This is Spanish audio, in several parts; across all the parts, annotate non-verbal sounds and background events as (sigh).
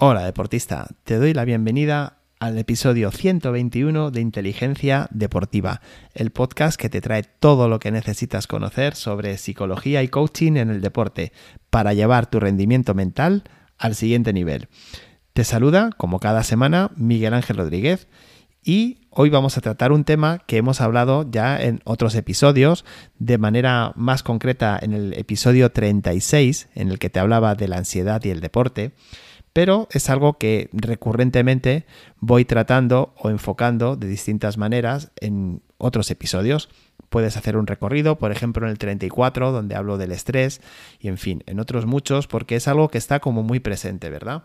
Hola deportista, te doy la bienvenida al episodio 121 de Inteligencia Deportiva, el podcast que te trae todo lo que necesitas conocer sobre psicología y coaching en el deporte para llevar tu rendimiento mental al siguiente nivel. Te saluda, como cada semana, Miguel Ángel Rodríguez y hoy vamos a tratar un tema que hemos hablado ya en otros episodios, de manera más concreta en el episodio 36, en el que te hablaba de la ansiedad y el deporte pero es algo que recurrentemente voy tratando o enfocando de distintas maneras en otros episodios. Puedes hacer un recorrido, por ejemplo, en el 34, donde hablo del estrés, y en fin, en otros muchos, porque es algo que está como muy presente, ¿verdad?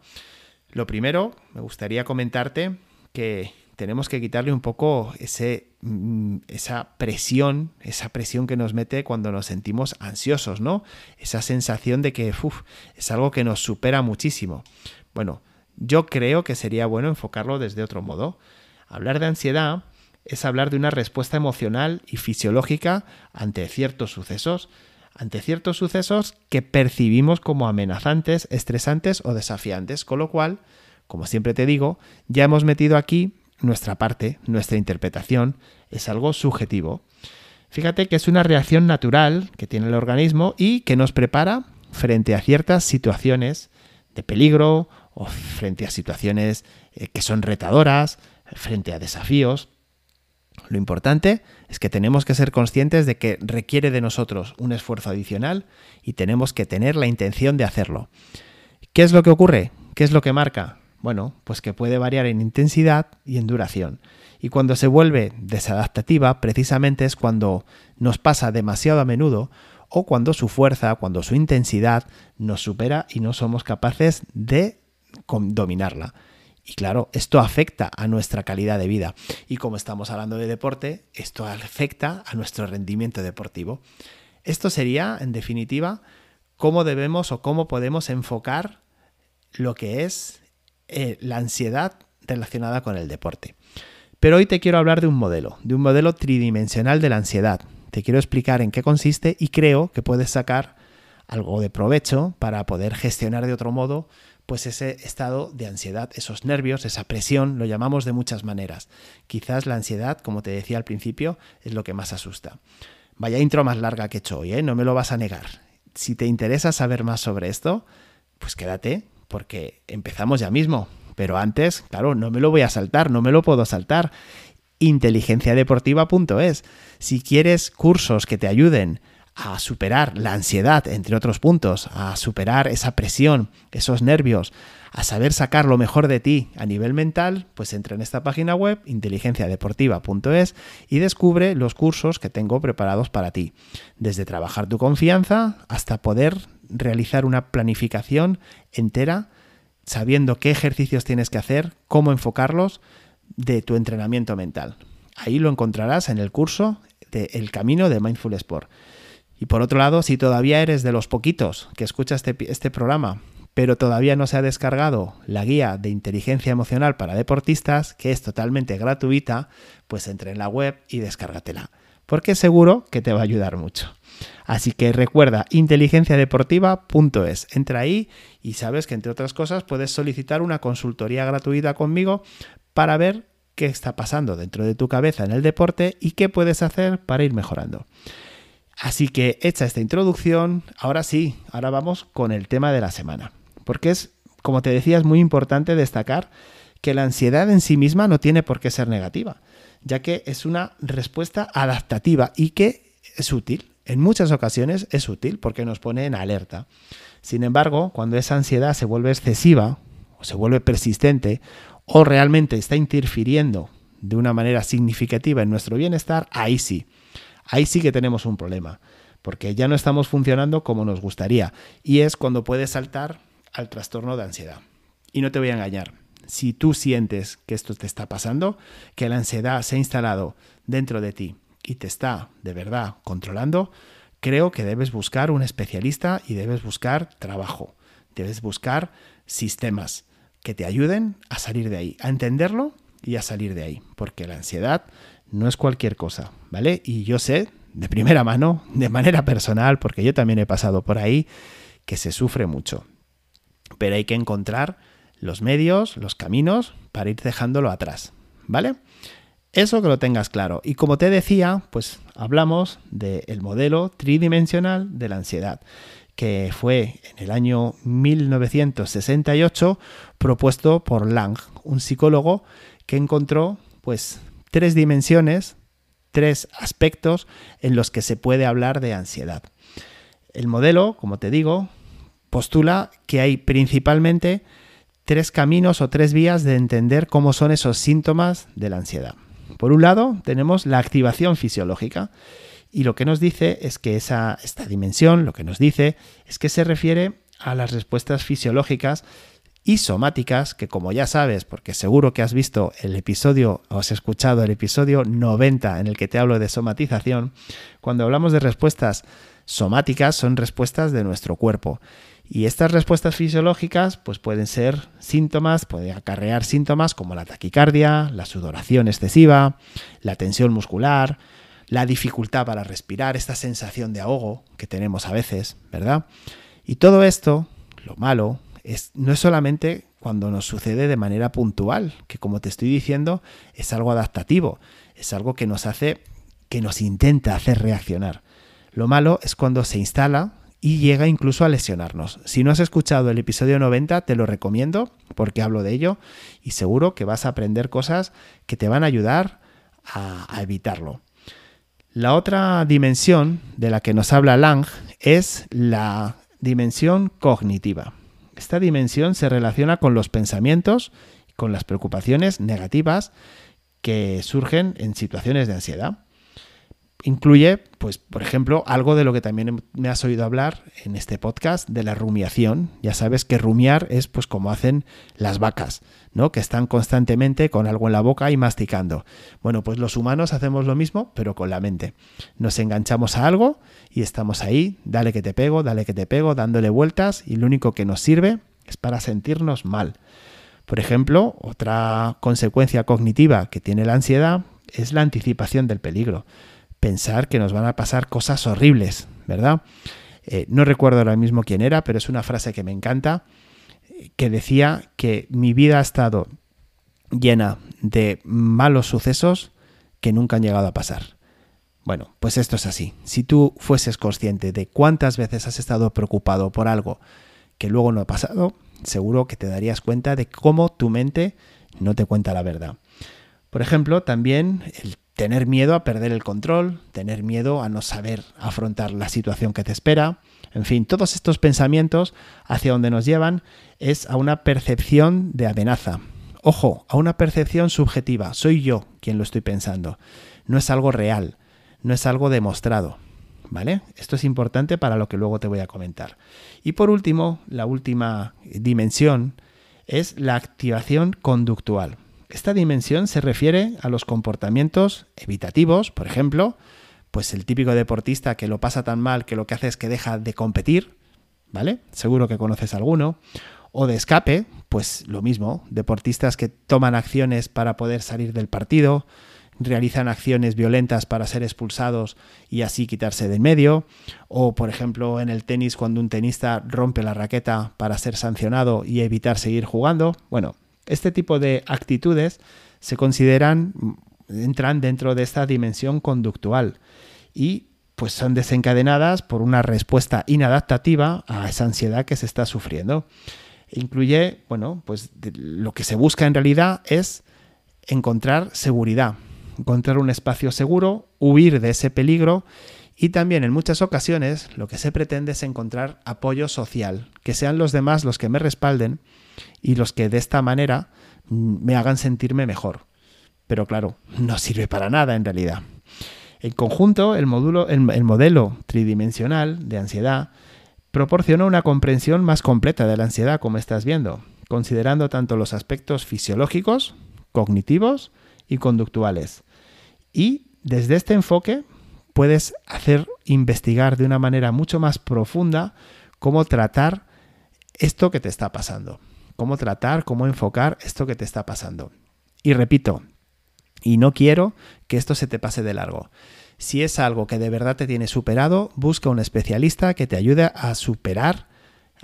Lo primero, me gustaría comentarte que tenemos que quitarle un poco ese, mm, esa presión, esa presión que nos mete cuando nos sentimos ansiosos, ¿no? Esa sensación de que es algo que nos supera muchísimo. Bueno, yo creo que sería bueno enfocarlo desde otro modo. Hablar de ansiedad es hablar de una respuesta emocional y fisiológica ante ciertos sucesos, ante ciertos sucesos que percibimos como amenazantes, estresantes o desafiantes, con lo cual, como siempre te digo, ya hemos metido aquí nuestra parte, nuestra interpretación, es algo subjetivo. Fíjate que es una reacción natural que tiene el organismo y que nos prepara frente a ciertas situaciones de peligro o frente a situaciones eh, que son retadoras, frente a desafíos. Lo importante es que tenemos que ser conscientes de que requiere de nosotros un esfuerzo adicional y tenemos que tener la intención de hacerlo. ¿Qué es lo que ocurre? ¿Qué es lo que marca? Bueno, pues que puede variar en intensidad y en duración. Y cuando se vuelve desadaptativa, precisamente es cuando nos pasa demasiado a menudo o cuando su fuerza, cuando su intensidad nos supera y no somos capaces de dominarla. Y claro, esto afecta a nuestra calidad de vida. Y como estamos hablando de deporte, esto afecta a nuestro rendimiento deportivo. Esto sería, en definitiva, cómo debemos o cómo podemos enfocar lo que es eh, la ansiedad relacionada con el deporte. Pero hoy te quiero hablar de un modelo, de un modelo tridimensional de la ansiedad. Te quiero explicar en qué consiste y creo que puedes sacar algo de provecho para poder gestionar de otro modo pues ese estado de ansiedad, esos nervios, esa presión, lo llamamos de muchas maneras. Quizás la ansiedad, como te decía al principio, es lo que más asusta. Vaya intro más larga que he hecho hoy, ¿eh? no me lo vas a negar. Si te interesa saber más sobre esto, pues quédate, porque empezamos ya mismo. Pero antes, claro, no me lo voy a saltar, no me lo puedo saltar. Inteligenciadeportiva.es. Si quieres cursos que te ayuden a superar la ansiedad, entre otros puntos, a superar esa presión, esos nervios, a saber sacar lo mejor de ti a nivel mental, pues entra en esta página web inteligenciadeportiva.es y descubre los cursos que tengo preparados para ti, desde trabajar tu confianza hasta poder realizar una planificación entera sabiendo qué ejercicios tienes que hacer, cómo enfocarlos de tu entrenamiento mental. Ahí lo encontrarás en el curso de El Camino de Mindful Sport. Y por otro lado, si todavía eres de los poquitos que escucha este, este programa, pero todavía no se ha descargado la guía de inteligencia emocional para deportistas, que es totalmente gratuita, pues entre en la web y descárgatela, porque seguro que te va a ayudar mucho. Así que recuerda inteligenciadeportiva.es. Entra ahí y sabes que entre otras cosas puedes solicitar una consultoría gratuita conmigo para ver qué está pasando dentro de tu cabeza en el deporte y qué puedes hacer para ir mejorando. Así que hecha esta introducción, ahora sí, ahora vamos con el tema de la semana. Porque es, como te decía, es muy importante destacar que la ansiedad en sí misma no tiene por qué ser negativa, ya que es una respuesta adaptativa y que es útil. En muchas ocasiones es útil porque nos pone en alerta. Sin embargo, cuando esa ansiedad se vuelve excesiva o se vuelve persistente o realmente está interfiriendo de una manera significativa en nuestro bienestar, ahí sí, ahí sí que tenemos un problema, porque ya no estamos funcionando como nos gustaría, y es cuando puedes saltar al trastorno de ansiedad. Y no te voy a engañar, si tú sientes que esto te está pasando, que la ansiedad se ha instalado dentro de ti y te está de verdad controlando, creo que debes buscar un especialista y debes buscar trabajo, debes buscar sistemas que te ayuden a salir de ahí, a entenderlo y a salir de ahí, porque la ansiedad no es cualquier cosa, ¿vale? Y yo sé de primera mano, de manera personal, porque yo también he pasado por ahí, que se sufre mucho. Pero hay que encontrar los medios, los caminos para ir dejándolo atrás, ¿vale? Eso que lo tengas claro. Y como te decía, pues hablamos del modelo tridimensional de la ansiedad, que fue en el año 1968 propuesto por Lang, un psicólogo que encontró pues tres dimensiones, tres aspectos en los que se puede hablar de ansiedad. El modelo, como te digo, postula que hay principalmente tres caminos o tres vías de entender cómo son esos síntomas de la ansiedad. Por un lado, tenemos la activación fisiológica. Y lo que nos dice es que esa, esta dimensión, lo que nos dice es que se refiere a las respuestas fisiológicas y somáticas, que como ya sabes, porque seguro que has visto el episodio o has escuchado el episodio 90 en el que te hablo de somatización, cuando hablamos de respuestas somáticas son respuestas de nuestro cuerpo. Y estas respuestas fisiológicas pues pueden ser síntomas, pueden acarrear síntomas como la taquicardia, la sudoración excesiva, la tensión muscular, la dificultad para respirar, esta sensación de ahogo que tenemos a veces, ¿verdad? Y todo esto, lo malo, no es solamente cuando nos sucede de manera puntual, que como te estoy diciendo, es algo adaptativo, es algo que nos hace, que nos intenta hacer reaccionar. Lo malo es cuando se instala y llega incluso a lesionarnos. Si no has escuchado el episodio 90, te lo recomiendo porque hablo de ello y seguro que vas a aprender cosas que te van a ayudar a, evitarlo. La otra dimensión de la que nos habla Lang es la dimensión cognitiva. Esta dimensión se relaciona con los pensamientos, con las preocupaciones negativas que surgen en situaciones de ansiedad. Incluye, pues, por ejemplo, algo de lo que también me has oído hablar en este podcast, de la rumiación. Ya sabes que rumiar es pues como hacen las vacas, ¿no? Que están constantemente con algo en la boca y masticando. Bueno, pues los humanos hacemos lo mismo, pero con la mente. Nos enganchamos a algo y estamos ahí, dale que te pego, dale que te pego, dándole vueltas y lo único que nos sirve es para sentirnos mal. Por ejemplo, otra consecuencia cognitiva que tiene la ansiedad es la anticipación del peligro pensar que nos van a pasar cosas horribles, ¿verdad? Eh, no recuerdo ahora mismo quién era, pero es una frase que me encanta, que decía que mi vida ha estado llena de malos sucesos que nunca han llegado a pasar. Bueno, pues esto es así. Si tú fueses consciente de cuántas veces has estado preocupado por algo que luego no ha pasado, seguro que te darías cuenta de cómo tu mente no te cuenta la verdad. Por ejemplo, también el tener miedo a perder el control, tener miedo a no saber afrontar la situación que te espera. En fin, todos estos pensamientos hacia donde nos llevan es a una percepción de amenaza. Ojo, a una percepción subjetiva. Soy yo quien lo estoy pensando. No es algo real, no es algo demostrado. ¿Vale? Esto es importante para lo que luego te voy a comentar. Y por último, la última dimensión es la activación conductual. Esta dimensión se refiere a los comportamientos evitativos, por ejemplo, pues el típico deportista que lo pasa tan mal que lo que hace es que deja de competir, ¿vale? Seguro que conoces alguno. O de escape, pues lo mismo, deportistas que toman acciones para poder salir del partido, realizan acciones violentas para ser expulsados y así quitarse del medio, o por ejemplo en el tenis cuando un tenista rompe la raqueta para ser sancionado y evitar seguir jugando. Bueno, este tipo de actitudes se consideran, entran dentro de esta dimensión conductual y pues son desencadenadas por una respuesta inadaptativa a esa ansiedad que se está sufriendo. Incluye, bueno, pues lo que se busca en realidad es encontrar seguridad, encontrar un espacio seguro, huir de ese peligro y también en muchas ocasiones lo que se pretende es encontrar apoyo social, que sean los demás los que me respalden y los que de esta manera mm, me hagan sentirme mejor. Pero claro, no sirve para nada en realidad. En conjunto, el, módulo, el, modelo tridimensional de ansiedad proporciona una comprensión más completa de la ansiedad, como estás viendo, considerando tanto los aspectos fisiológicos, cognitivos y conductuales. Y desde este enfoque puedes hacer investigar de una manera mucho más profunda cómo tratar esto que te está pasando cómo tratar, cómo enfocar esto que te está pasando. Y repito, y no quiero que esto se te pase de largo. Si es algo que de verdad te tiene superado, busca un especialista que te ayude a superar,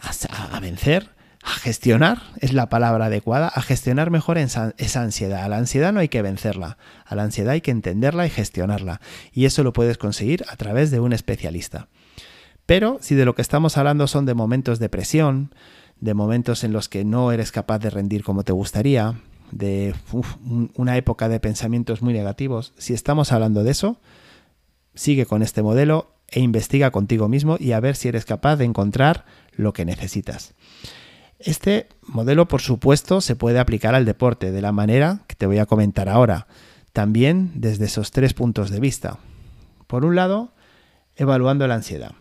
a, vencer a gestionar, es la palabra adecuada, a gestionar mejor esa, ansiedad. A la ansiedad no hay que vencerla, a la ansiedad hay que entenderla y gestionarla. Y eso lo puedes conseguir a través de un especialista. Pero si de lo que estamos hablando son de momentos de presión, de momentos en los que no eres capaz de rendir como te gustaría, de una época de pensamientos muy negativos, si estamos hablando de eso, sigue con este modelo e investiga contigo mismo y a ver si eres capaz de encontrar lo que necesitas. Este modelo, por supuesto, se puede aplicar al deporte de la manera que te voy a comentar ahora, también desde esos tres puntos de vista. Por un lado, evaluando la ansiedad.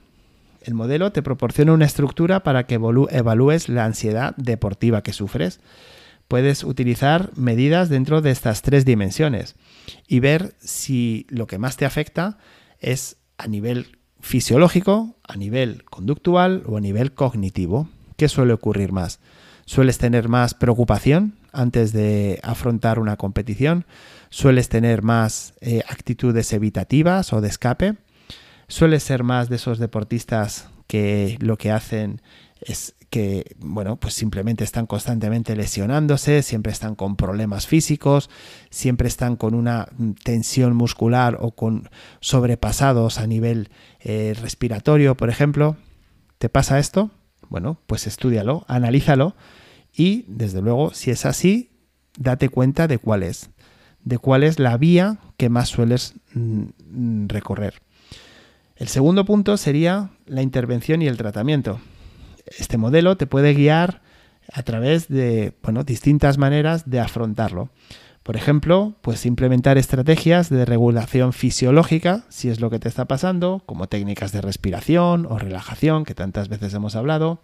El modelo te proporciona una estructura para que evalúes la ansiedad deportiva que sufres. Puedes utilizar medidas dentro de estas tres dimensiones y ver si lo que más te afecta es a nivel fisiológico, a nivel conductual o a nivel cognitivo. ¿Qué suele ocurrir más? ¿Sueles tener más preocupación antes de afrontar una competición? ¿Sueles tener más eh, actitudes evitativas o de escape? suele ser más de esos deportistas que lo que hacen es que, bueno, pues simplemente están constantemente lesionándose, siempre están con problemas físicos, siempre están con una tensión muscular o con sobrepasados a nivel eh, respiratorio, por ejemplo. ¿Te pasa esto? Bueno, pues estudialo, analízalo y, desde luego, si es así, date cuenta de cuál es, de la vía que más sueles mm, recorrer. El segundo punto sería la intervención y el tratamiento. Este modelo te puede guiar a través de bueno, distintas maneras de afrontarlo. Por ejemplo, pues implementar estrategias de regulación fisiológica, si es lo que te está pasando, como técnicas de respiración o relajación, que tantas veces hemos hablado.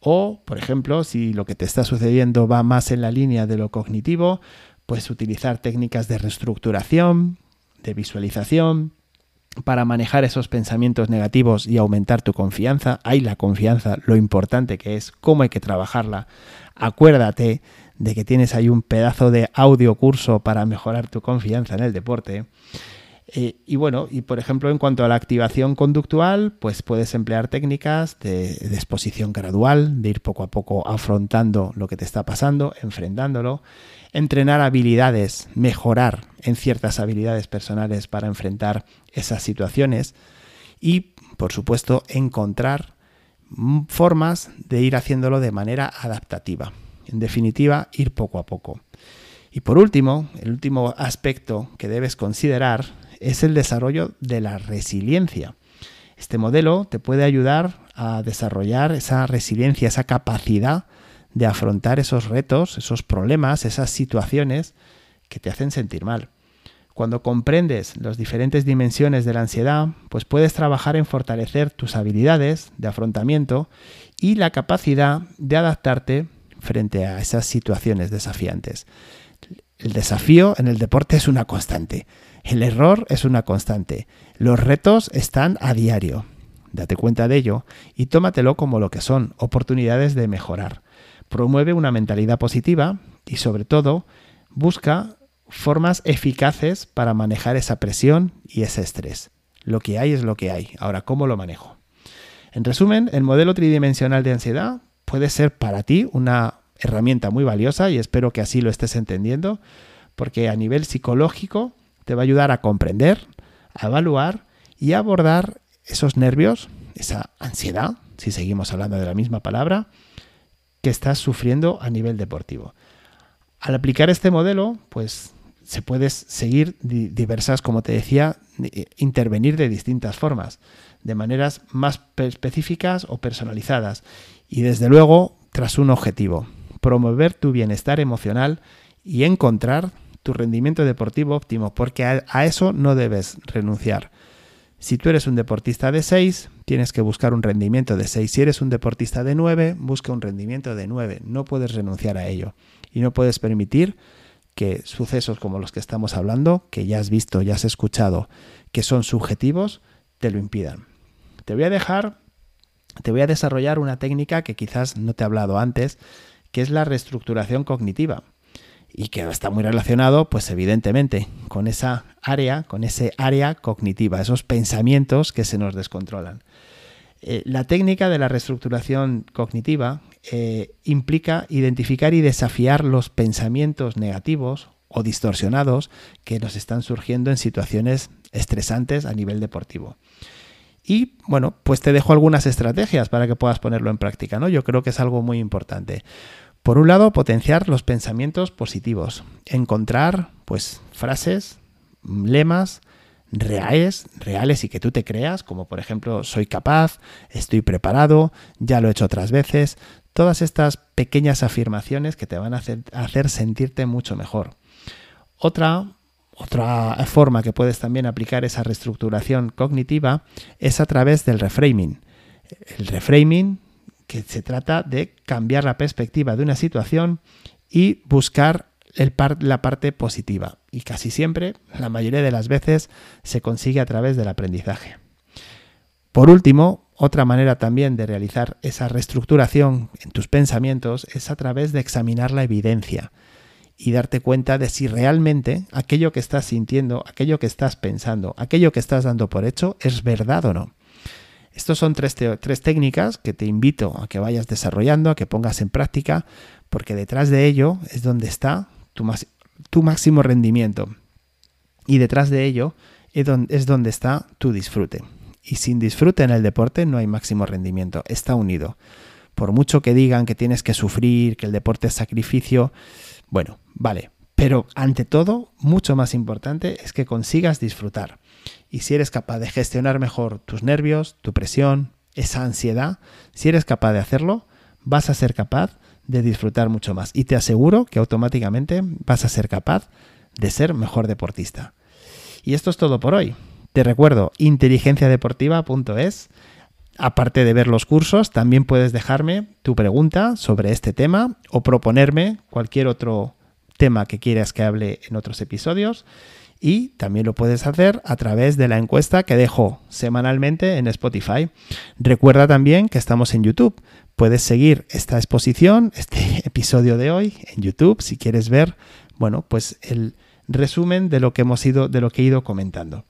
O, por ejemplo, si lo que te está sucediendo va más en la línea de lo cognitivo, pues utilizar técnicas de reestructuración, de visualización, para manejar esos pensamientos negativos y aumentar tu confianza. Hay la confianza, lo importante que es, cómo hay que trabajarla. Acuérdate de que tienes ahí un pedazo de audio curso para mejorar tu confianza en el deporte. Eh, y bueno, y por ejemplo, en cuanto a la activación conductual, pues puedes emplear técnicas de, de, exposición gradual, de ir poco a poco afrontando lo que te está pasando, enfrentándolo, entrenar habilidades, mejorar en ciertas habilidades personales para enfrentar esas situaciones y, por supuesto, encontrar formas de ir haciéndolo de manera adaptativa. En definitiva, ir poco a poco. Y por último, el último aspecto que debes considerar es el desarrollo de la resiliencia. Este modelo te puede ayudar a desarrollar esa resiliencia, esa capacidad de afrontar esos retos, esos problemas, esas situaciones que te hacen sentir mal. Cuando comprendes las diferentes dimensiones de la ansiedad, pues puedes trabajar en fortalecer tus habilidades de afrontamiento y la capacidad de adaptarte frente a esas situaciones desafiantes. El desafío en el deporte es una constante. El error es una constante. Los retos están a diario. Date cuenta de ello y tómatelo como lo que son, oportunidades de mejorar. Promueve una mentalidad positiva y sobre todo busca formas eficaces para manejar esa presión y ese estrés. Lo que hay es lo que hay. Ahora, ¿cómo lo manejo? En resumen, el modelo tridimensional de ansiedad puede ser para ti una herramienta muy valiosa y espero que así lo estés entendiendo, porque a nivel psicológico te va a ayudar a comprender, a evaluar y a abordar esos nervios, esa ansiedad, si seguimos hablando de la misma palabra, que estás sufriendo a nivel deportivo. Al aplicar este modelo, pues se puede seguir diversas, como te decía, eh, intervenir de distintas formas, de maneras más específicas o personalizadas. Y desde luego, tras un objetivo, promover tu bienestar emocional y encontrar tu rendimiento deportivo óptimo, porque a, eso no debes renunciar. Si tú eres un deportista de 6, tienes que buscar un rendimiento de 6. Si eres un deportista de 9, busca un rendimiento de 9. No puedes renunciar a ello. Y no puedes permitir que sucesos como los que estamos hablando, que ya has visto, ya has escuchado, que son subjetivos, te lo impidan. Te voy a dejar, te voy a desarrollar una técnica que quizás no te he hablado antes, que es la reestructuración cognitiva y que está muy relacionado, pues evidentemente, con esa área, con ese área cognitiva, esos pensamientos que se nos descontrolan. Eh, la técnica de la reestructuración cognitiva eh, implica identificar y desafiar los pensamientos negativos o distorsionados que nos están surgiendo en situaciones estresantes a nivel deportivo. Y bueno, pues te dejo algunas estrategias para que puedas ponerlo en práctica, ¿no? Yo creo que es algo muy importante. Por un lado, potenciar los pensamientos positivos, encontrar pues frases, lemas reales, reales y que tú te creas, como por ejemplo, soy capaz, estoy preparado, ya lo he hecho otras veces, todas estas pequeñas afirmaciones que te van a hacer, hacer sentirte mucho mejor. Otra otra forma que puedes también aplicar esa reestructuración cognitiva es a través del reframing. El reframing que se trata de cambiar la perspectiva de una situación y buscar la parte positiva. Y casi siempre, la mayoría de las veces, se consigue a través del aprendizaje. Por último, otra manera también de realizar esa reestructuración en tus pensamientos es a través de examinar la evidencia y darte cuenta de si realmente aquello que estás sintiendo, aquello que estás pensando, aquello que estás dando por hecho es verdad o no. Estos son tres, tres técnicas que te invito a que vayas desarrollando, a que pongas en práctica, porque detrás de ello es donde está tu, tu máximo rendimiento. Y detrás de ello es donde, es donde está tu disfrute. Y sin disfrute en el deporte no hay máximo rendimiento, está unido. Por mucho que digan que tienes que sufrir, que el deporte es sacrificio, bueno, vale, pero ante todo, mucho más importante es que consigas disfrutar. Y si eres capaz de gestionar mejor tus nervios, tu presión, esa ansiedad, si eres capaz de hacerlo, vas a ser capaz de disfrutar mucho más. Y te aseguro que automáticamente vas a ser capaz de ser mejor deportista. Y esto es todo por hoy. Te recuerdo, inteligenciadeportiva.es. Aparte de ver los cursos, también puedes dejarme tu pregunta sobre este tema o proponerme cualquier otro tema que quieras que hable en otros episodios. Y también lo puedes hacer a través de la encuesta que dejo semanalmente en Spotify. Recuerda también que estamos en YouTube. Puedes seguir esta exposición, este (laughs) episodio de hoy en YouTube si quieres ver, bueno, pues el resumen de lo que hemos ido, de lo que he ido comentando.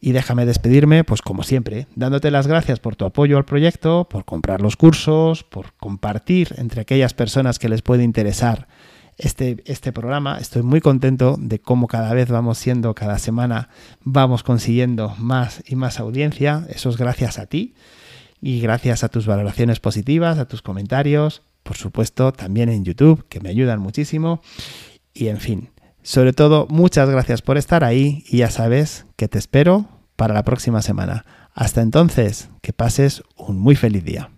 Y déjame despedirme, pues como siempre, dándote las gracias por tu apoyo al proyecto, por comprar los cursos, por compartir entre aquellas personas que les puede interesar este, este programa. Estoy muy contento de cómo cada vez vamos siendo, cada semana vamos consiguiendo más y más audiencia. Eso es gracias a ti y gracias a tus valoraciones positivas, a tus comentarios, por supuesto, también en YouTube, que me ayudan muchísimo. Y en fin, sobre todo, muchas gracias por estar ahí y ya sabes que te espero para la próxima semana. Hasta entonces, que pases un muy feliz día.